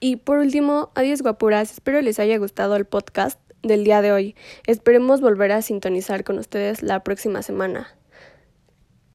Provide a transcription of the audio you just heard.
Y por último, adiós guapuras, espero les haya gustado el podcast del día de hoy. Esperemos volver a sintonizar con ustedes la próxima semana.